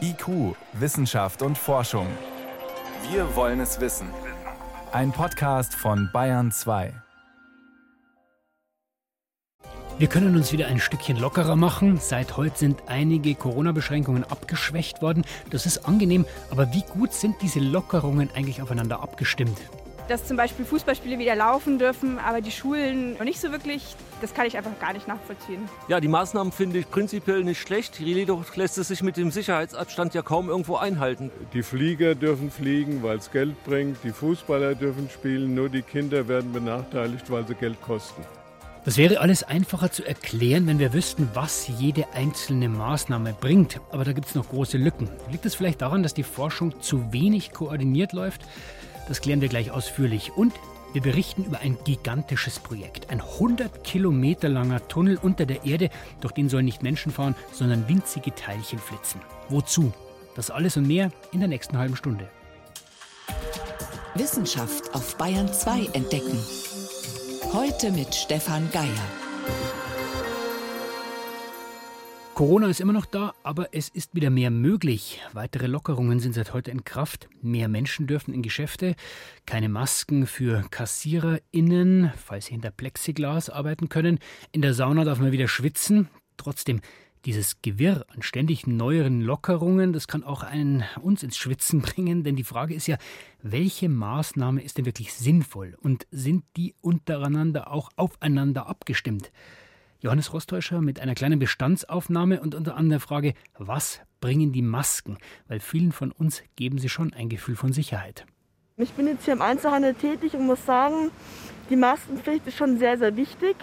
IQ, Wissenschaft und Forschung. Wir wollen es wissen. Ein Podcast von Bayern 2. Wir können uns wieder ein Stückchen lockerer machen. Seit heute sind einige Corona-Beschränkungen abgeschwächt worden. Das ist angenehm, aber wie gut sind diese Lockerungen eigentlich aufeinander abgestimmt? Dass zum Beispiel Fußballspiele wieder laufen dürfen, aber die Schulen noch nicht so wirklich, das kann ich einfach gar nicht nachvollziehen. Ja, die Maßnahmen finde ich prinzipiell nicht schlecht. Jedoch lässt es sich mit dem Sicherheitsabstand ja kaum irgendwo einhalten. Die Flieger dürfen fliegen, weil es Geld bringt. Die Fußballer dürfen spielen. Nur die Kinder werden benachteiligt, weil sie Geld kosten. Das wäre alles einfacher zu erklären, wenn wir wüssten, was jede einzelne Maßnahme bringt. Aber da gibt es noch große Lücken. Liegt es vielleicht daran, dass die Forschung zu wenig koordiniert läuft? Das klären wir gleich ausführlich. Und wir berichten über ein gigantisches Projekt. Ein 100 Kilometer langer Tunnel unter der Erde, durch den sollen nicht Menschen fahren, sondern winzige Teilchen flitzen. Wozu? Das alles und mehr in der nächsten halben Stunde. Wissenschaft auf Bayern 2 entdecken. Heute mit Stefan Geier. Corona ist immer noch da, aber es ist wieder mehr möglich. Weitere Lockerungen sind seit heute in Kraft. Mehr Menschen dürfen in Geschäfte, keine Masken für KassiererInnen, falls sie hinter Plexiglas arbeiten können. In der Sauna darf man wieder schwitzen. Trotzdem, dieses Gewirr an ständig neueren Lockerungen, das kann auch einen uns ins Schwitzen bringen, denn die Frage ist ja, welche Maßnahme ist denn wirklich sinnvoll und sind die untereinander auch aufeinander abgestimmt? Johannes Rostäuscher mit einer kleinen Bestandsaufnahme und unter anderem der Frage, was bringen die Masken? Weil vielen von uns geben sie schon ein Gefühl von Sicherheit. Ich bin jetzt hier im Einzelhandel tätig und muss sagen, die Maskenpflicht ist schon sehr, sehr wichtig,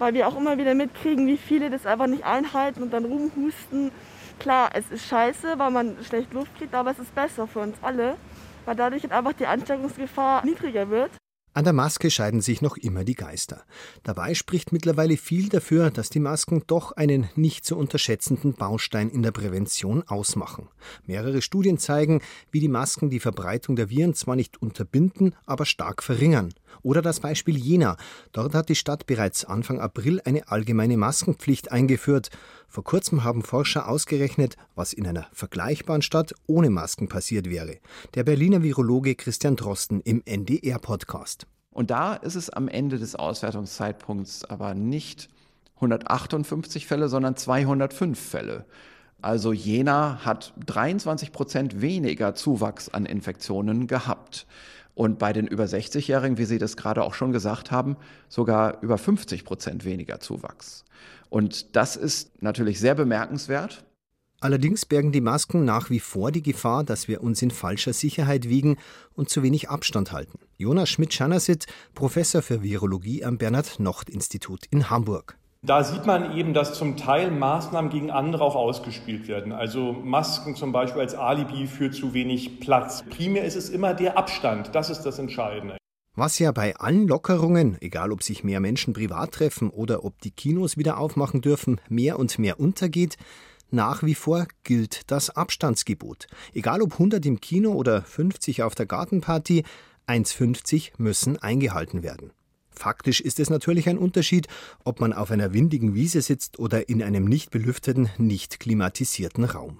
weil wir auch immer wieder mitkriegen, wie viele das einfach nicht einhalten und dann rumhusten. Klar, es ist scheiße, weil man schlecht Luft kriegt, aber es ist besser für uns alle, weil dadurch einfach die Ansteckungsgefahr niedriger wird. An der Maske scheiden sich noch immer die Geister. Dabei spricht mittlerweile viel dafür, dass die Masken doch einen nicht zu unterschätzenden Baustein in der Prävention ausmachen. Mehrere Studien zeigen, wie die Masken die Verbreitung der Viren zwar nicht unterbinden, aber stark verringern. Oder das Beispiel Jena. Dort hat die Stadt bereits Anfang April eine allgemeine Maskenpflicht eingeführt. Vor kurzem haben Forscher ausgerechnet, was in einer vergleichbaren Stadt ohne Masken passiert wäre. Der Berliner Virologe Christian Drosten im NDR-Podcast. Und da ist es am Ende des Auswertungszeitpunkts aber nicht 158 Fälle, sondern 205 Fälle. Also Jena hat 23 Prozent weniger Zuwachs an Infektionen gehabt. Und bei den über 60-Jährigen, wie Sie das gerade auch schon gesagt haben, sogar über 50 Prozent weniger Zuwachs. Und das ist natürlich sehr bemerkenswert. Allerdings bergen die Masken nach wie vor die Gefahr, dass wir uns in falscher Sicherheit wiegen und zu wenig Abstand halten. Jonas Schmidt-Schanasit, Professor für Virologie am Bernhard-Nocht-Institut in Hamburg. Da sieht man eben, dass zum Teil Maßnahmen gegen andere auch ausgespielt werden. Also Masken zum Beispiel als Alibi für zu wenig Platz. Primär ist es immer der Abstand. Das ist das Entscheidende. Was ja bei allen Lockerungen, egal ob sich mehr Menschen privat treffen oder ob die Kinos wieder aufmachen dürfen, mehr und mehr untergeht, nach wie vor gilt das Abstandsgebot. Egal ob 100 im Kino oder 50 auf der Gartenparty, 1,50 müssen eingehalten werden. Faktisch ist es natürlich ein Unterschied, ob man auf einer windigen Wiese sitzt oder in einem nicht belüfteten, nicht klimatisierten Raum.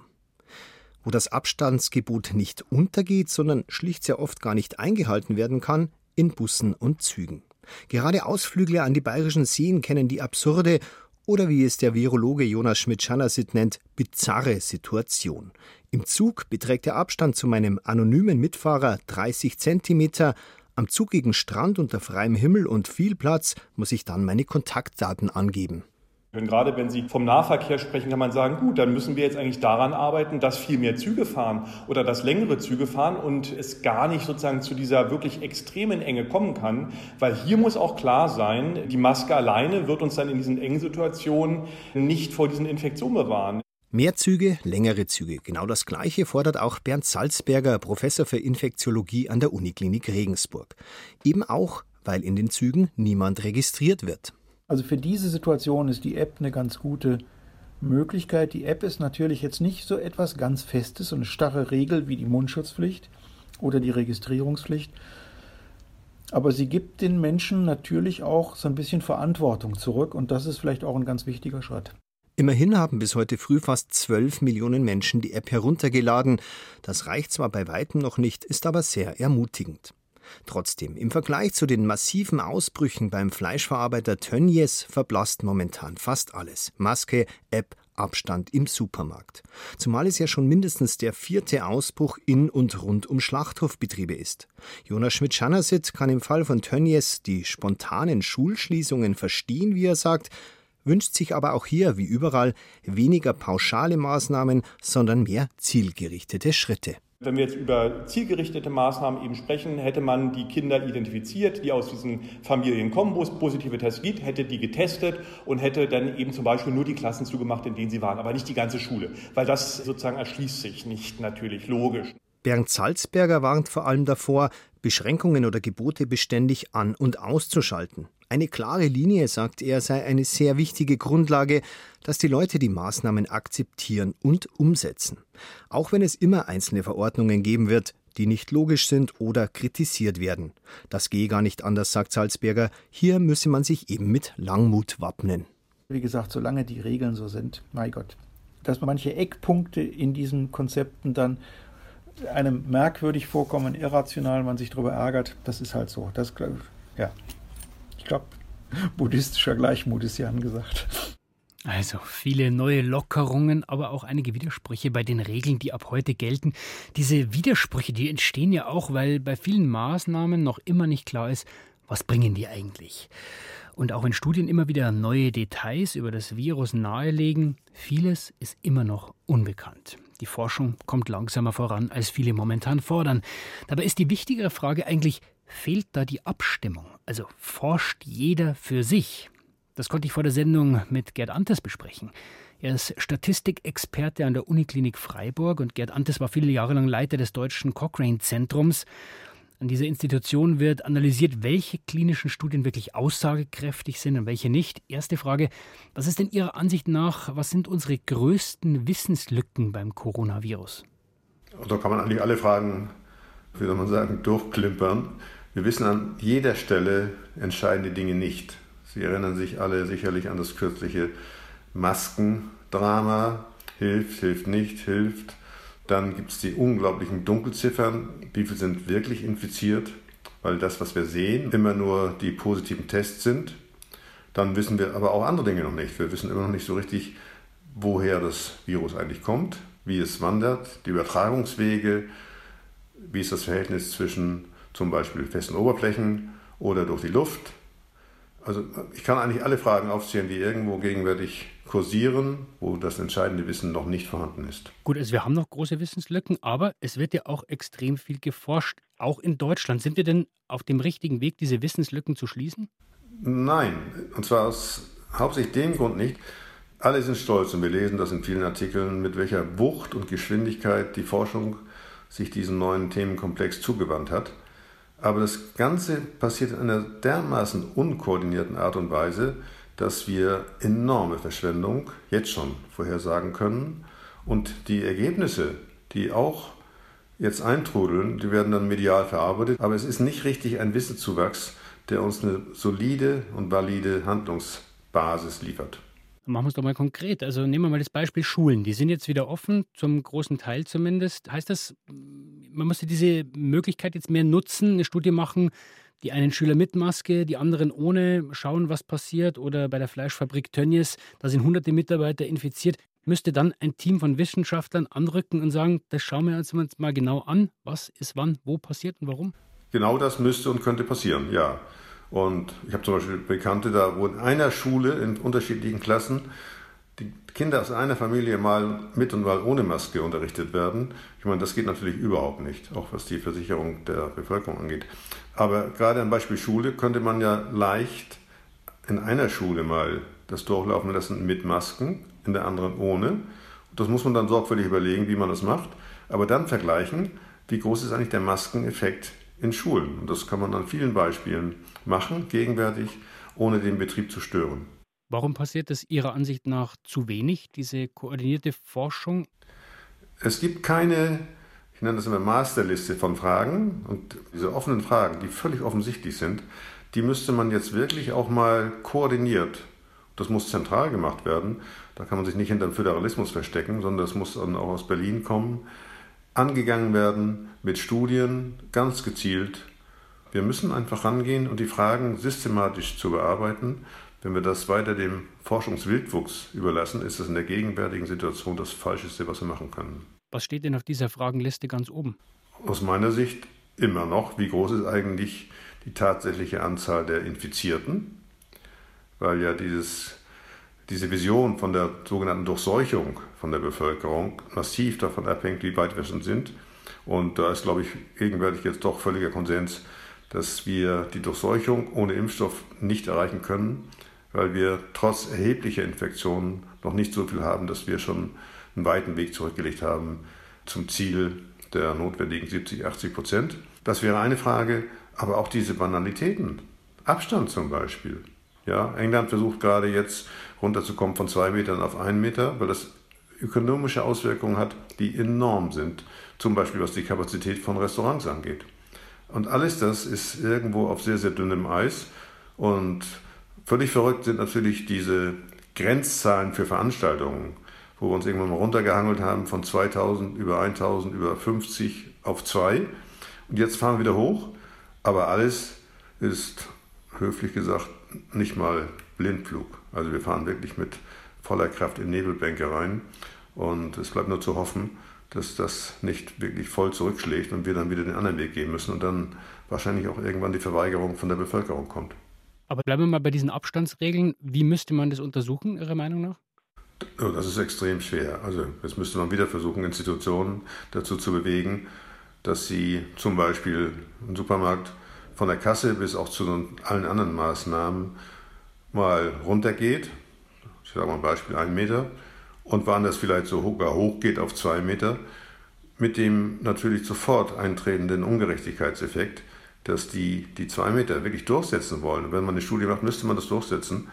Wo das Abstandsgebot nicht untergeht, sondern schlicht sehr oft gar nicht eingehalten werden kann, in Bussen und Zügen. Gerade Ausflügler an die bayerischen Seen kennen die absurde oder wie es der Virologe Jonas Schmidt-Schanasit nennt, bizarre Situation. Im Zug beträgt der Abstand zu meinem anonymen Mitfahrer 30 Zentimeter, am zugigen Strand unter freiem Himmel und viel Platz muss ich dann meine Kontaktdaten angeben. Und gerade wenn Sie vom Nahverkehr sprechen, kann man sagen, gut, dann müssen wir jetzt eigentlich daran arbeiten, dass viel mehr Züge fahren oder dass längere Züge fahren und es gar nicht sozusagen zu dieser wirklich extremen Enge kommen kann. Weil hier muss auch klar sein, die Maske alleine wird uns dann in diesen engen Situationen nicht vor diesen Infektionen bewahren. Mehr Züge, längere Züge. Genau das Gleiche fordert auch Bernd Salzberger, Professor für Infektiologie an der Uniklinik Regensburg. Eben auch, weil in den Zügen niemand registriert wird. Also für diese Situation ist die App eine ganz gute Möglichkeit. Die App ist natürlich jetzt nicht so etwas ganz Festes und eine starre Regel wie die Mundschutzpflicht oder die Registrierungspflicht. Aber sie gibt den Menschen natürlich auch so ein bisschen Verantwortung zurück und das ist vielleicht auch ein ganz wichtiger Schritt. Immerhin haben bis heute früh fast 12 Millionen Menschen die App heruntergeladen. Das reicht zwar bei weitem noch nicht, ist aber sehr ermutigend. Trotzdem, im Vergleich zu den massiven Ausbrüchen beim Fleischverarbeiter Tönnies verblasst momentan fast alles. Maske, App, Abstand im Supermarkt. Zumal es ja schon mindestens der vierte Ausbruch in und rund um Schlachthofbetriebe ist. Jonas Schmidt-Schanasit kann im Fall von Tönnies die spontanen Schulschließungen verstehen, wie er sagt, wünscht sich aber auch hier, wie überall, weniger pauschale Maßnahmen, sondern mehr zielgerichtete Schritte. Wenn wir jetzt über zielgerichtete Maßnahmen eben sprechen, hätte man die Kinder identifiziert, die aus diesen Familien kommen, wo es positive Tests gibt, hätte die getestet und hätte dann eben zum Beispiel nur die Klassen zugemacht, in denen sie waren, aber nicht die ganze Schule, weil das sozusagen erschließt sich nicht natürlich logisch. Bernd Salzberger warnt vor allem davor, Beschränkungen oder Gebote beständig an- und auszuschalten. Eine klare Linie, sagt er, sei eine sehr wichtige Grundlage, dass die Leute die Maßnahmen akzeptieren und umsetzen. Auch wenn es immer einzelne Verordnungen geben wird, die nicht logisch sind oder kritisiert werden. Das gehe gar nicht anders, sagt Salzberger. Hier müsse man sich eben mit Langmut wappnen. Wie gesagt, solange die Regeln so sind, mein Gott. Dass manche Eckpunkte in diesen Konzepten dann einem merkwürdig vorkommen, irrational, man sich darüber ärgert, das ist halt so. Das, ja, ich glaube, buddhistischer Gleichmut ist ja angesagt. Also viele neue Lockerungen, aber auch einige Widersprüche bei den Regeln, die ab heute gelten. Diese Widersprüche, die entstehen ja auch, weil bei vielen Maßnahmen noch immer nicht klar ist, was bringen die eigentlich. Und auch wenn Studien immer wieder neue Details über das Virus nahelegen, vieles ist immer noch unbekannt. Die Forschung kommt langsamer voran, als viele momentan fordern. Dabei ist die wichtigere Frage eigentlich, fehlt da die Abstimmung? Also forscht jeder für sich? Das konnte ich vor der Sendung mit Gerd Antes besprechen. Er ist Statistikexperte an der Uniklinik Freiburg und Gerd Antes war viele Jahre lang Leiter des deutschen Cochrane-Zentrums. An dieser Institution wird analysiert, welche klinischen Studien wirklich aussagekräftig sind und welche nicht. Erste Frage, was ist denn Ihrer Ansicht nach, was sind unsere größten Wissenslücken beim Coronavirus? Da kann man eigentlich alle Fragen, wie soll man sagen, durchklimpern. Wir wissen an jeder Stelle entscheidende Dinge nicht. Sie erinnern sich alle sicherlich an das kürzliche Maskendrama. Hilft, hilft nicht, hilft. Dann gibt es die unglaublichen Dunkelziffern. Wie viele sind wirklich infiziert? Weil das, was wir sehen, immer nur die positiven Tests sind. Dann wissen wir aber auch andere Dinge noch nicht. Wir wissen immer noch nicht so richtig, woher das Virus eigentlich kommt, wie es wandert, die Übertragungswege, wie ist das Verhältnis zwischen zum Beispiel festen Oberflächen oder durch die Luft. Also ich kann eigentlich alle Fragen aufzählen, die irgendwo gegenwärtig kursieren, wo das entscheidende Wissen noch nicht vorhanden ist. Gut, also wir haben noch große Wissenslücken, aber es wird ja auch extrem viel geforscht, auch in Deutschland. Sind wir denn auf dem richtigen Weg, diese Wissenslücken zu schließen? Nein, und zwar aus hauptsächlich dem Grund nicht. Alle sind stolz und wir lesen das in vielen Artikeln, mit welcher Wucht und Geschwindigkeit die Forschung sich diesem neuen Themenkomplex zugewandt hat. Aber das Ganze passiert in einer dermaßen unkoordinierten Art und Weise, dass wir enorme Verschwendung jetzt schon vorhersagen können. Und die Ergebnisse, die auch jetzt eintrudeln, die werden dann medial verarbeitet. Aber es ist nicht richtig ein Wissenszuwachs, der uns eine solide und valide Handlungsbasis liefert. Machen wir es doch mal konkret. Also nehmen wir mal das Beispiel Schulen. Die sind jetzt wieder offen, zum großen Teil zumindest. Heißt das, man müsste diese Möglichkeit jetzt mehr nutzen, eine Studie machen, die einen Schüler mit Maske, die anderen ohne, schauen, was passiert. Oder bei der Fleischfabrik Tönnies, da sind hunderte Mitarbeiter infiziert. Müsste dann ein Team von Wissenschaftlern anrücken und sagen, das schauen wir uns mal genau an, was ist wann, wo passiert und warum? Genau das müsste und könnte passieren, ja. Und ich habe zum Beispiel Bekannte da, wo in einer Schule in unterschiedlichen Klassen die Kinder aus einer Familie mal mit und mal ohne Maske unterrichtet werden. Ich meine, das geht natürlich überhaupt nicht, auch was die Versicherung der Bevölkerung angeht. Aber gerade am Beispiel Schule könnte man ja leicht in einer Schule mal das durchlaufen lassen mit Masken, in der anderen ohne. Das muss man dann sorgfältig überlegen, wie man das macht. Aber dann vergleichen, wie groß ist eigentlich der Maskeneffekt in Schulen. Und das kann man an vielen Beispielen machen, gegenwärtig, ohne den Betrieb zu stören. Warum passiert das Ihrer Ansicht nach zu wenig, diese koordinierte Forschung? Es gibt keine, ich nenne das immer Masterliste von Fragen und diese offenen Fragen, die völlig offensichtlich sind, die müsste man jetzt wirklich auch mal koordiniert Das muss zentral gemacht werden. Da kann man sich nicht hinter dem Föderalismus verstecken, sondern das muss dann auch aus Berlin kommen. Angegangen werden mit Studien, ganz gezielt. Wir müssen einfach rangehen und die Fragen systematisch zu bearbeiten. Wenn wir das weiter dem Forschungswildwuchs überlassen, ist das in der gegenwärtigen Situation das Falscheste, was wir machen können. Was steht denn auf dieser Fragenliste ganz oben? Aus meiner Sicht immer noch, wie groß ist eigentlich die tatsächliche Anzahl der Infizierten? Weil ja dieses, diese Vision von der sogenannten Durchseuchung von der Bevölkerung massiv davon abhängt, wie weit wir schon sind. Und da ist, glaube ich, gegenwärtig jetzt doch völliger Konsens, dass wir die Durchseuchung ohne Impfstoff nicht erreichen können weil wir trotz erheblicher Infektionen noch nicht so viel haben, dass wir schon einen weiten Weg zurückgelegt haben zum Ziel der notwendigen 70, 80 Prozent. Das wäre eine Frage, aber auch diese Banalitäten. Abstand zum Beispiel. Ja, England versucht gerade jetzt runterzukommen von zwei Metern auf einen Meter, weil das ökonomische Auswirkungen hat, die enorm sind. Zum Beispiel was die Kapazität von Restaurants angeht. Und alles das ist irgendwo auf sehr, sehr dünnem Eis. Und Völlig verrückt sind natürlich diese Grenzzahlen für Veranstaltungen, wo wir uns irgendwann mal runtergehangelt haben von 2000 über 1000 über 50 auf 2. Und jetzt fahren wir wieder hoch, aber alles ist, höflich gesagt, nicht mal Blindflug. Also wir fahren wirklich mit voller Kraft in Nebelbänke rein. Und es bleibt nur zu hoffen, dass das nicht wirklich voll zurückschlägt und wir dann wieder den anderen Weg gehen müssen und dann wahrscheinlich auch irgendwann die Verweigerung von der Bevölkerung kommt. Aber bleiben wir mal bei diesen Abstandsregeln. Wie müsste man das untersuchen, Ihrer Meinung nach? Das ist extrem schwer. Also jetzt müsste man wieder versuchen, Institutionen dazu zu bewegen, dass sie zum Beispiel im Supermarkt von der Kasse bis auch zu allen anderen Maßnahmen mal runtergeht. Ich sage mal ein Beispiel, einen Meter. Und wann das vielleicht sogar hoch geht auf zwei Meter, mit dem natürlich sofort eintretenden Ungerechtigkeitseffekt, dass die die zwei Meter wirklich durchsetzen wollen, wenn man eine Studie macht, müsste man das durchsetzen,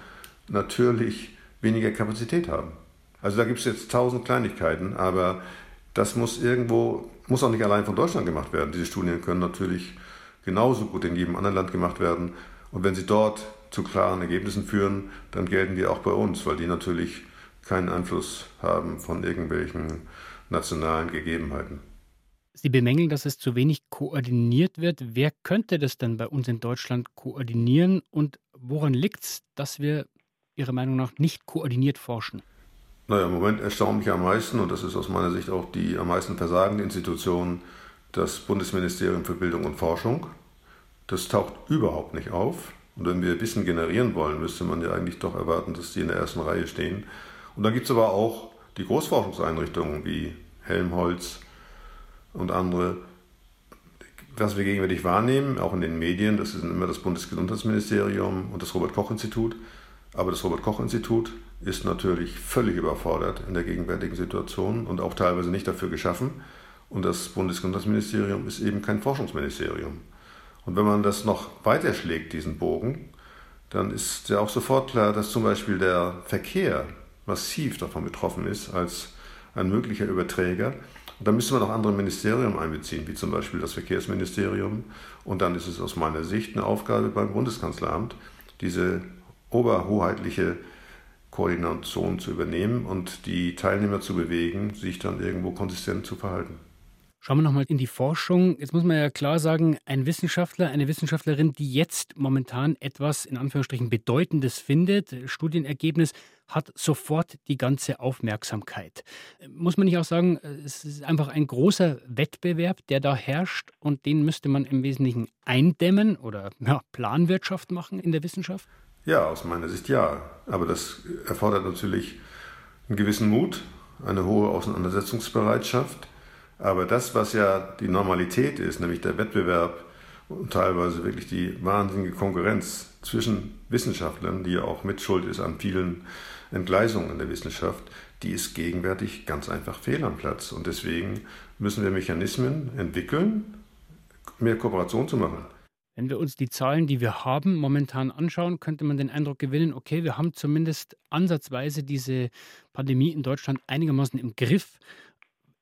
natürlich weniger Kapazität haben. Also da gibt es jetzt tausend Kleinigkeiten, aber das muss irgendwo, muss auch nicht allein von Deutschland gemacht werden. Diese Studien können natürlich genauso gut in jedem anderen Land gemacht werden. Und wenn sie dort zu klaren Ergebnissen führen, dann gelten die auch bei uns, weil die natürlich keinen Einfluss haben von irgendwelchen nationalen Gegebenheiten. Sie bemängeln, dass es zu wenig koordiniert wird. Wer könnte das denn bei uns in Deutschland koordinieren und woran liegt es, dass wir Ihrer Meinung nach nicht koordiniert forschen? Naja, im Moment erstaunt mich am meisten, und das ist aus meiner Sicht auch die am meisten versagende Institution, das Bundesministerium für Bildung und Forschung. Das taucht überhaupt nicht auf. Und wenn wir Wissen generieren wollen, müsste man ja eigentlich doch erwarten, dass die in der ersten Reihe stehen. Und dann gibt es aber auch die Großforschungseinrichtungen wie Helmholtz, und andere, was wir gegenwärtig wahrnehmen, auch in den Medien, das ist immer das Bundesgesundheitsministerium und das Robert-Koch-Institut. Aber das Robert-Koch-Institut ist natürlich völlig überfordert in der gegenwärtigen Situation und auch teilweise nicht dafür geschaffen. Und das Bundesgesundheitsministerium ist eben kein Forschungsministerium. Und wenn man das noch weiterschlägt, diesen Bogen, dann ist ja auch sofort klar, dass zum Beispiel der Verkehr massiv davon betroffen ist als ein möglicher Überträger. Und da müsste man auch andere Ministerien einbeziehen, wie zum Beispiel das Verkehrsministerium. Und dann ist es aus meiner Sicht eine Aufgabe beim Bundeskanzleramt, diese oberhoheitliche Koordination zu übernehmen und die Teilnehmer zu bewegen, sich dann irgendwo konsistent zu verhalten. Schauen wir nochmal in die Forschung. Jetzt muss man ja klar sagen, ein Wissenschaftler, eine Wissenschaftlerin, die jetzt momentan etwas in Anführungsstrichen Bedeutendes findet, Studienergebnis, hat sofort die ganze Aufmerksamkeit. Muss man nicht auch sagen, es ist einfach ein großer Wettbewerb, der da herrscht und den müsste man im Wesentlichen eindämmen oder ja, Planwirtschaft machen in der Wissenschaft? Ja, aus meiner Sicht ja. Aber das erfordert natürlich einen gewissen Mut, eine hohe Auseinandersetzungsbereitschaft. Aber das, was ja die Normalität ist, nämlich der Wettbewerb und teilweise wirklich die wahnsinnige Konkurrenz zwischen Wissenschaftlern, die ja auch mitschuld ist an vielen Entgleisung in der Wissenschaft, die ist gegenwärtig ganz einfach fehl am Platz. Und deswegen müssen wir Mechanismen entwickeln, mehr Kooperation zu machen. Wenn wir uns die Zahlen, die wir haben, momentan anschauen, könnte man den Eindruck gewinnen, okay, wir haben zumindest ansatzweise diese Pandemie in Deutschland einigermaßen im Griff.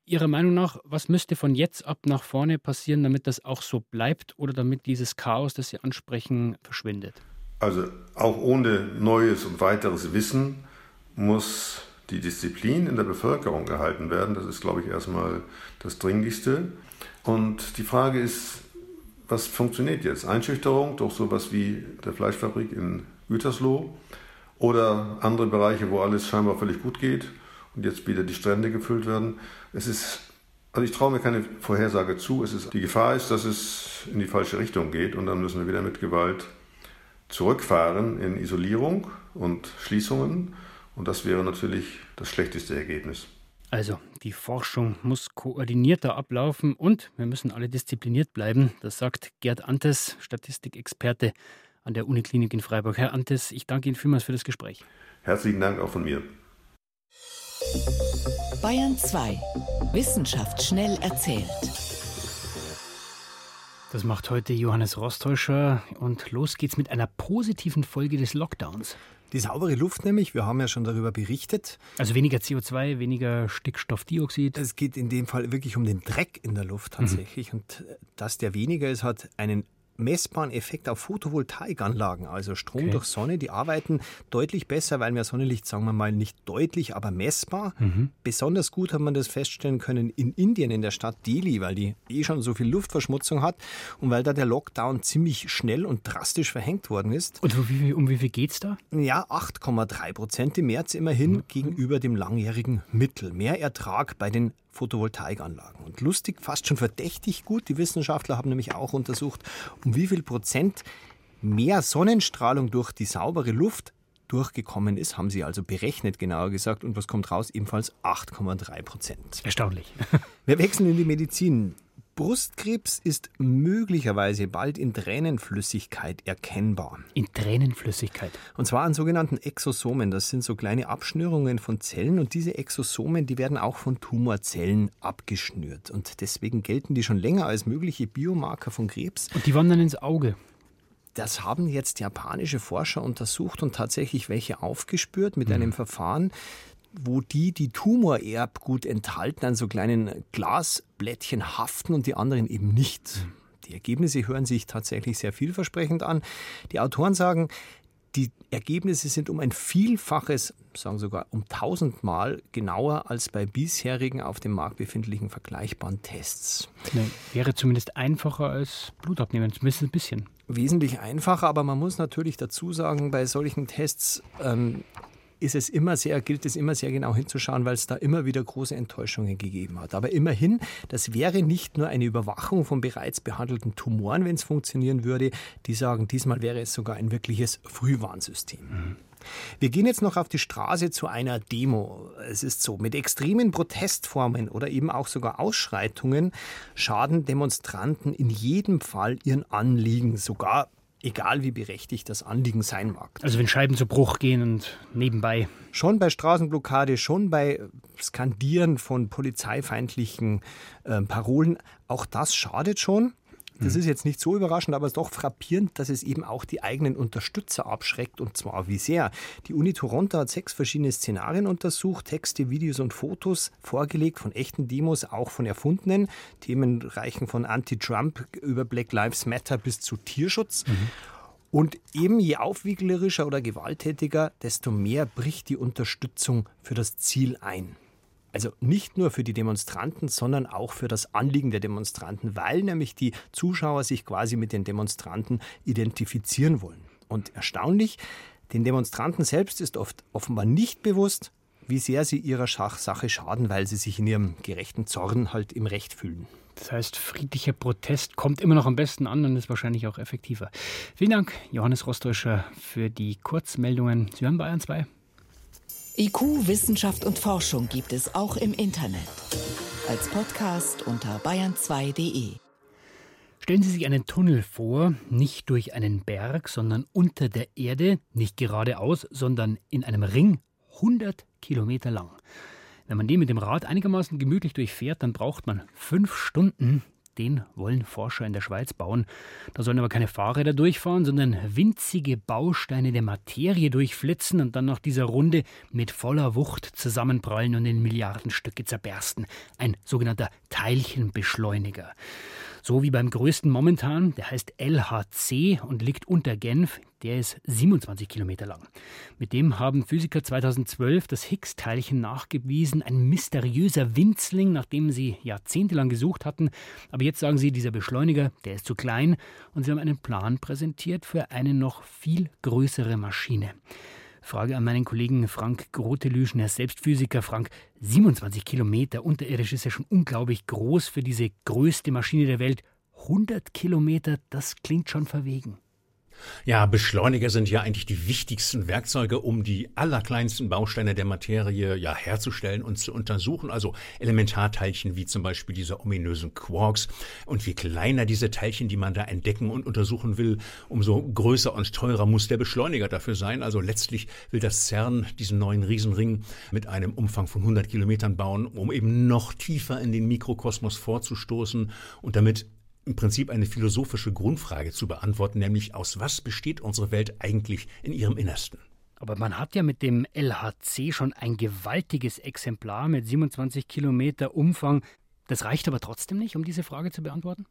Ihrer Meinung nach, was müsste von jetzt ab nach vorne passieren, damit das auch so bleibt oder damit dieses Chaos, das Sie ansprechen, verschwindet? Also auch ohne neues und weiteres Wissen muss die Disziplin in der Bevölkerung gehalten werden. Das ist, glaube ich, erstmal das Dringlichste. Und die Frage ist, was funktioniert jetzt? Einschüchterung durch sowas wie der Fleischfabrik in Gütersloh oder andere Bereiche, wo alles scheinbar völlig gut geht und jetzt wieder die Strände gefüllt werden. Es ist, also ich traue mir keine Vorhersage zu. Es ist, die Gefahr ist, dass es in die falsche Richtung geht und dann müssen wir wieder mit Gewalt zurückfahren in Isolierung und Schließungen. Und das wäre natürlich das schlechteste Ergebnis. Also, die Forschung muss koordinierter ablaufen und wir müssen alle diszipliniert bleiben. Das sagt Gerd Antes, Statistikexperte an der Uniklinik in Freiburg. Herr Antes, ich danke Ihnen vielmals für das Gespräch. Herzlichen Dank auch von mir. Bayern 2. Wissenschaft schnell erzählt. Das macht heute Johannes Rostäuscher und los geht's mit einer positiven Folge des Lockdowns. Die saubere Luft nämlich, wir haben ja schon darüber berichtet. Also weniger CO2, weniger Stickstoffdioxid. Es geht in dem Fall wirklich um den Dreck in der Luft tatsächlich. Mhm. Und dass der weniger ist, hat einen messbaren Effekt auf Photovoltaikanlagen, also Strom okay. durch Sonne. Die arbeiten deutlich besser, weil mehr Sonnenlicht, sagen wir mal, nicht deutlich, aber messbar. Mhm. Besonders gut hat man das feststellen können in Indien, in der Stadt Delhi, weil die eh schon so viel Luftverschmutzung hat und weil da der Lockdown ziemlich schnell und drastisch verhängt worden ist. Und um wie viel, wie viel geht es da? Ja, 8,3 Prozent im März immerhin mhm. gegenüber dem langjährigen Mittel. Mehr Ertrag bei den Photovoltaikanlagen. Und lustig, fast schon verdächtig gut. Die Wissenschaftler haben nämlich auch untersucht, um wie viel Prozent mehr Sonnenstrahlung durch die saubere Luft durchgekommen ist, haben sie also berechnet, genauer gesagt. Und was kommt raus? Ebenfalls 8,3 Prozent. Erstaunlich. Wir wechseln in die Medizin. Brustkrebs ist möglicherweise bald in Tränenflüssigkeit erkennbar. In Tränenflüssigkeit? Und zwar an sogenannten Exosomen. Das sind so kleine Abschnürungen von Zellen und diese Exosomen, die werden auch von Tumorzellen abgeschnürt. Und deswegen gelten die schon länger als mögliche Biomarker von Krebs. Und die wandern ins Auge. Das haben jetzt japanische Forscher untersucht und tatsächlich welche aufgespürt mit mhm. einem Verfahren, wo die, die Tumorerbgut enthalten, an so kleinen Glasblättchen haften und die anderen eben nicht. Die Ergebnisse hören sich tatsächlich sehr vielversprechend an. Die Autoren sagen, die Ergebnisse sind um ein Vielfaches, sagen sogar um tausendmal genauer als bei bisherigen auf dem Markt befindlichen vergleichbaren Tests. Ne, wäre zumindest einfacher als Blutabnehmen, zumindest ein bisschen. Wesentlich einfacher, aber man muss natürlich dazu sagen, bei solchen Tests ähm, ist es immer sehr, gilt es immer sehr genau hinzuschauen, weil es da immer wieder große Enttäuschungen gegeben hat. Aber immerhin, das wäre nicht nur eine Überwachung von bereits behandelten Tumoren, wenn es funktionieren würde. Die sagen, diesmal wäre es sogar ein wirkliches Frühwarnsystem. Mhm. Wir gehen jetzt noch auf die Straße zu einer Demo. Es ist so, mit extremen Protestformen oder eben auch sogar Ausschreitungen schaden Demonstranten in jedem Fall ihren Anliegen, sogar egal wie berechtigt das Anliegen sein mag. Also wenn Scheiben zu Bruch gehen und nebenbei. Schon bei Straßenblockade, schon bei Skandieren von polizeifeindlichen äh, Parolen, auch das schadet schon. Das mhm. ist jetzt nicht so überraschend, aber es ist doch frappierend, dass es eben auch die eigenen Unterstützer abschreckt und zwar wie sehr. Die Uni Toronto hat sechs verschiedene Szenarien untersucht, Texte, Videos und Fotos vorgelegt von echten Demos, auch von erfundenen. Themen reichen von Anti-Trump über Black Lives Matter bis zu Tierschutz. Mhm. Und eben je aufwieglerischer oder gewalttätiger, desto mehr bricht die Unterstützung für das Ziel ein. Also nicht nur für die Demonstranten, sondern auch für das Anliegen der Demonstranten, weil nämlich die Zuschauer sich quasi mit den Demonstranten identifizieren wollen. Und erstaunlich, den Demonstranten selbst ist oft offenbar nicht bewusst, wie sehr sie ihrer Sache schaden, weil sie sich in ihrem gerechten Zorn halt im Recht fühlen. Das heißt, friedlicher Protest kommt immer noch am besten an und ist wahrscheinlich auch effektiver. Vielen Dank, Johannes Rostäuscher, für die Kurzmeldungen. Sie hören Bayern 2. IQ, Wissenschaft und Forschung gibt es auch im Internet. Als Podcast unter bayern2.de. Stellen Sie sich einen Tunnel vor, nicht durch einen Berg, sondern unter der Erde, nicht geradeaus, sondern in einem Ring, 100 Kilometer lang. Wenn man den mit dem Rad einigermaßen gemütlich durchfährt, dann braucht man fünf Stunden den wollen Forscher in der Schweiz bauen. Da sollen aber keine Fahrräder durchfahren, sondern winzige Bausteine der Materie durchflitzen und dann nach dieser Runde mit voller Wucht zusammenprallen und in Milliardenstücke zerbersten. Ein sogenannter Teilchenbeschleuniger. So wie beim größten momentan, der heißt LHC und liegt unter Genf. Der ist 27 Kilometer lang. Mit dem haben Physiker 2012 das Higgs-Teilchen nachgewiesen, ein mysteriöser Winzling, nach dem sie jahrzehntelang gesucht hatten. Aber jetzt sagen sie, dieser Beschleuniger, der ist zu klein und sie haben einen Plan präsentiert für eine noch viel größere Maschine. Frage an meinen Kollegen Frank Grotelüschen, er ist selbst. Frank, 27 Kilometer unterirdisch ist ja schon unglaublich groß für diese größte Maschine der Welt. 100 Kilometer, das klingt schon verwegen. Ja, Beschleuniger sind ja eigentlich die wichtigsten Werkzeuge, um die allerkleinsten Bausteine der Materie ja herzustellen und zu untersuchen. Also Elementarteilchen wie zum Beispiel diese ominösen Quarks. Und je kleiner diese Teilchen, die man da entdecken und untersuchen will, umso größer und teurer muss der Beschleuniger dafür sein. Also letztlich will das CERN diesen neuen Riesenring mit einem Umfang von 100 Kilometern bauen, um eben noch tiefer in den Mikrokosmos vorzustoßen und damit im Prinzip eine philosophische Grundfrage zu beantworten, nämlich aus was besteht unsere Welt eigentlich in ihrem Innersten? Aber man hat ja mit dem LHC schon ein gewaltiges Exemplar mit 27 Kilometer Umfang. Das reicht aber trotzdem nicht, um diese Frage zu beantworten?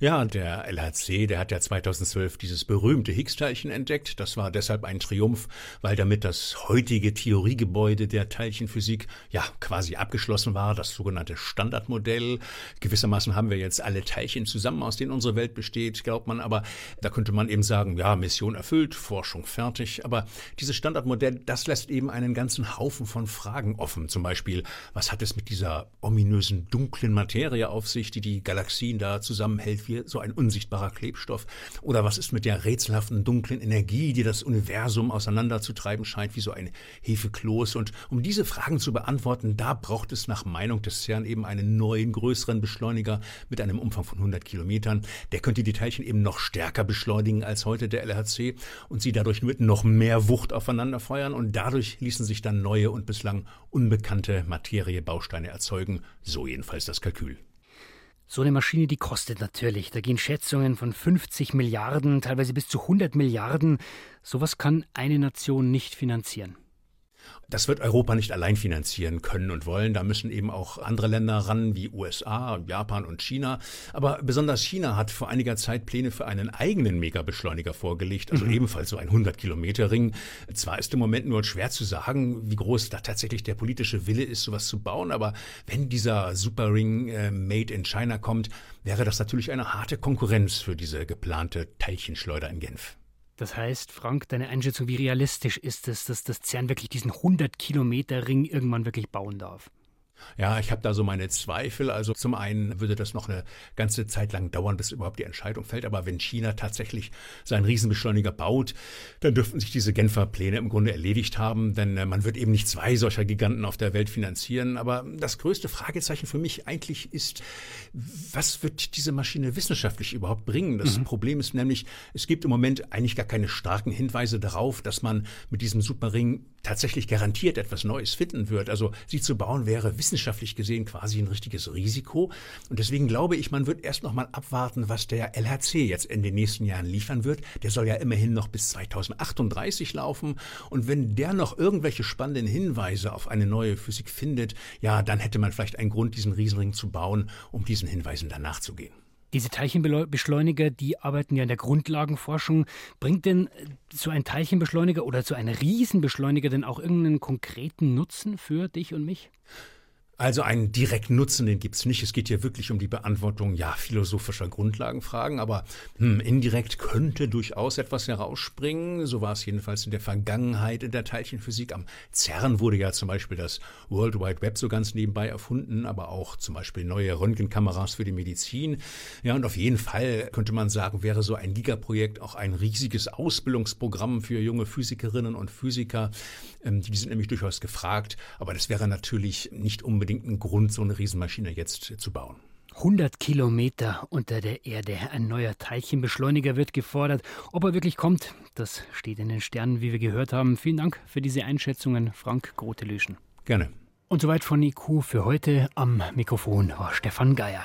Ja, der LHC, der hat ja 2012 dieses berühmte Higgs-Teilchen entdeckt. Das war deshalb ein Triumph, weil damit das heutige Theoriegebäude der Teilchenphysik ja quasi abgeschlossen war, das sogenannte Standardmodell. Gewissermaßen haben wir jetzt alle Teilchen zusammen, aus denen unsere Welt besteht, glaubt man, aber da könnte man eben sagen, ja, Mission erfüllt, Forschung fertig. Aber dieses Standardmodell, das lässt eben einen ganzen Haufen von Fragen offen. Zum Beispiel, was hat es mit dieser ominösen dunklen Materie auf sich, die die Galaxien da zusammenhält? Hält wie so ein unsichtbarer Klebstoff? Oder was ist mit der rätselhaften dunklen Energie, die das Universum auseinanderzutreiben scheint, wie so ein Hefekloß? Und um diese Fragen zu beantworten, da braucht es nach Meinung des CERN eben einen neuen, größeren Beschleuniger mit einem Umfang von 100 Kilometern. Der könnte die Teilchen eben noch stärker beschleunigen als heute der LHC und sie dadurch mit noch mehr Wucht aufeinander feuern und dadurch ließen sich dann neue und bislang unbekannte Materiebausteine erzeugen. So jedenfalls das Kalkül. So eine Maschine, die kostet natürlich. Da gehen Schätzungen von 50 Milliarden, teilweise bis zu 100 Milliarden. Sowas kann eine Nation nicht finanzieren. Das wird Europa nicht allein finanzieren können und wollen. Da müssen eben auch andere Länder ran, wie USA, Japan und China. Aber besonders China hat vor einiger Zeit Pläne für einen eigenen Megabeschleuniger vorgelegt, also mhm. ebenfalls so ein 100-Kilometer-Ring. Zwar ist im Moment nur schwer zu sagen, wie groß da tatsächlich der politische Wille ist, sowas zu bauen, aber wenn dieser Superring äh, made in China kommt, wäre das natürlich eine harte Konkurrenz für diese geplante Teilchenschleuder in Genf. Das heißt, Frank, deine Einschätzung, wie realistisch ist es, dass das CERN wirklich diesen 100 Kilometer Ring irgendwann wirklich bauen darf? Ja, ich habe da so meine Zweifel. Also zum einen würde das noch eine ganze Zeit lang dauern, bis überhaupt die Entscheidung fällt. Aber wenn China tatsächlich seinen Riesenbeschleuniger baut, dann dürften sich diese Genfer Pläne im Grunde erledigt haben. Denn äh, man wird eben nicht zwei solcher Giganten auf der Welt finanzieren. Aber das größte Fragezeichen für mich eigentlich ist, was wird diese Maschine wissenschaftlich überhaupt bringen? Das mhm. Problem ist nämlich, es gibt im Moment eigentlich gar keine starken Hinweise darauf, dass man mit diesem Superring tatsächlich garantiert etwas Neues finden wird. Also sie zu bauen wäre wissenschaftlich gesehen quasi ein richtiges Risiko. Und deswegen glaube ich, man wird erst noch mal abwarten, was der LHC jetzt in den nächsten Jahren liefern wird. Der soll ja immerhin noch bis 2038 laufen. Und wenn der noch irgendwelche spannenden Hinweise auf eine neue Physik findet, ja, dann hätte man vielleicht einen Grund, diesen Riesenring zu bauen, um diesen Hinweisen danach zu gehen. Diese Teilchenbeschleuniger, die arbeiten ja in der Grundlagenforschung. Bringt denn so ein Teilchenbeschleuniger oder so ein Riesenbeschleuniger denn auch irgendeinen konkreten Nutzen für dich und mich? Also einen direkten Nutzen, den gibt's nicht. Es geht hier wirklich um die Beantwortung ja philosophischer Grundlagenfragen, aber hm, indirekt könnte durchaus etwas herausspringen. So war es jedenfalls in der Vergangenheit in der Teilchenphysik. Am CERN wurde ja zum Beispiel das World Wide Web so ganz nebenbei erfunden, aber auch zum Beispiel neue Röntgenkameras für die Medizin. Ja, und auf jeden Fall könnte man sagen, wäre so ein Gigaprojekt auch ein riesiges Ausbildungsprogramm für junge Physikerinnen und Physiker. Ähm, die sind nämlich durchaus gefragt, aber das wäre natürlich nicht unbedingt unbedingt ein Grund, so eine Riesenmaschine jetzt zu bauen. 100 Kilometer unter der Erde. Ein neuer Teilchenbeschleuniger wird gefordert. Ob er wirklich kommt, das steht in den Sternen, wie wir gehört haben. Vielen Dank für diese Einschätzungen, Frank Grotelüschen. Gerne. Und soweit von IQ für heute. Am Mikrofon war Stefan Geier.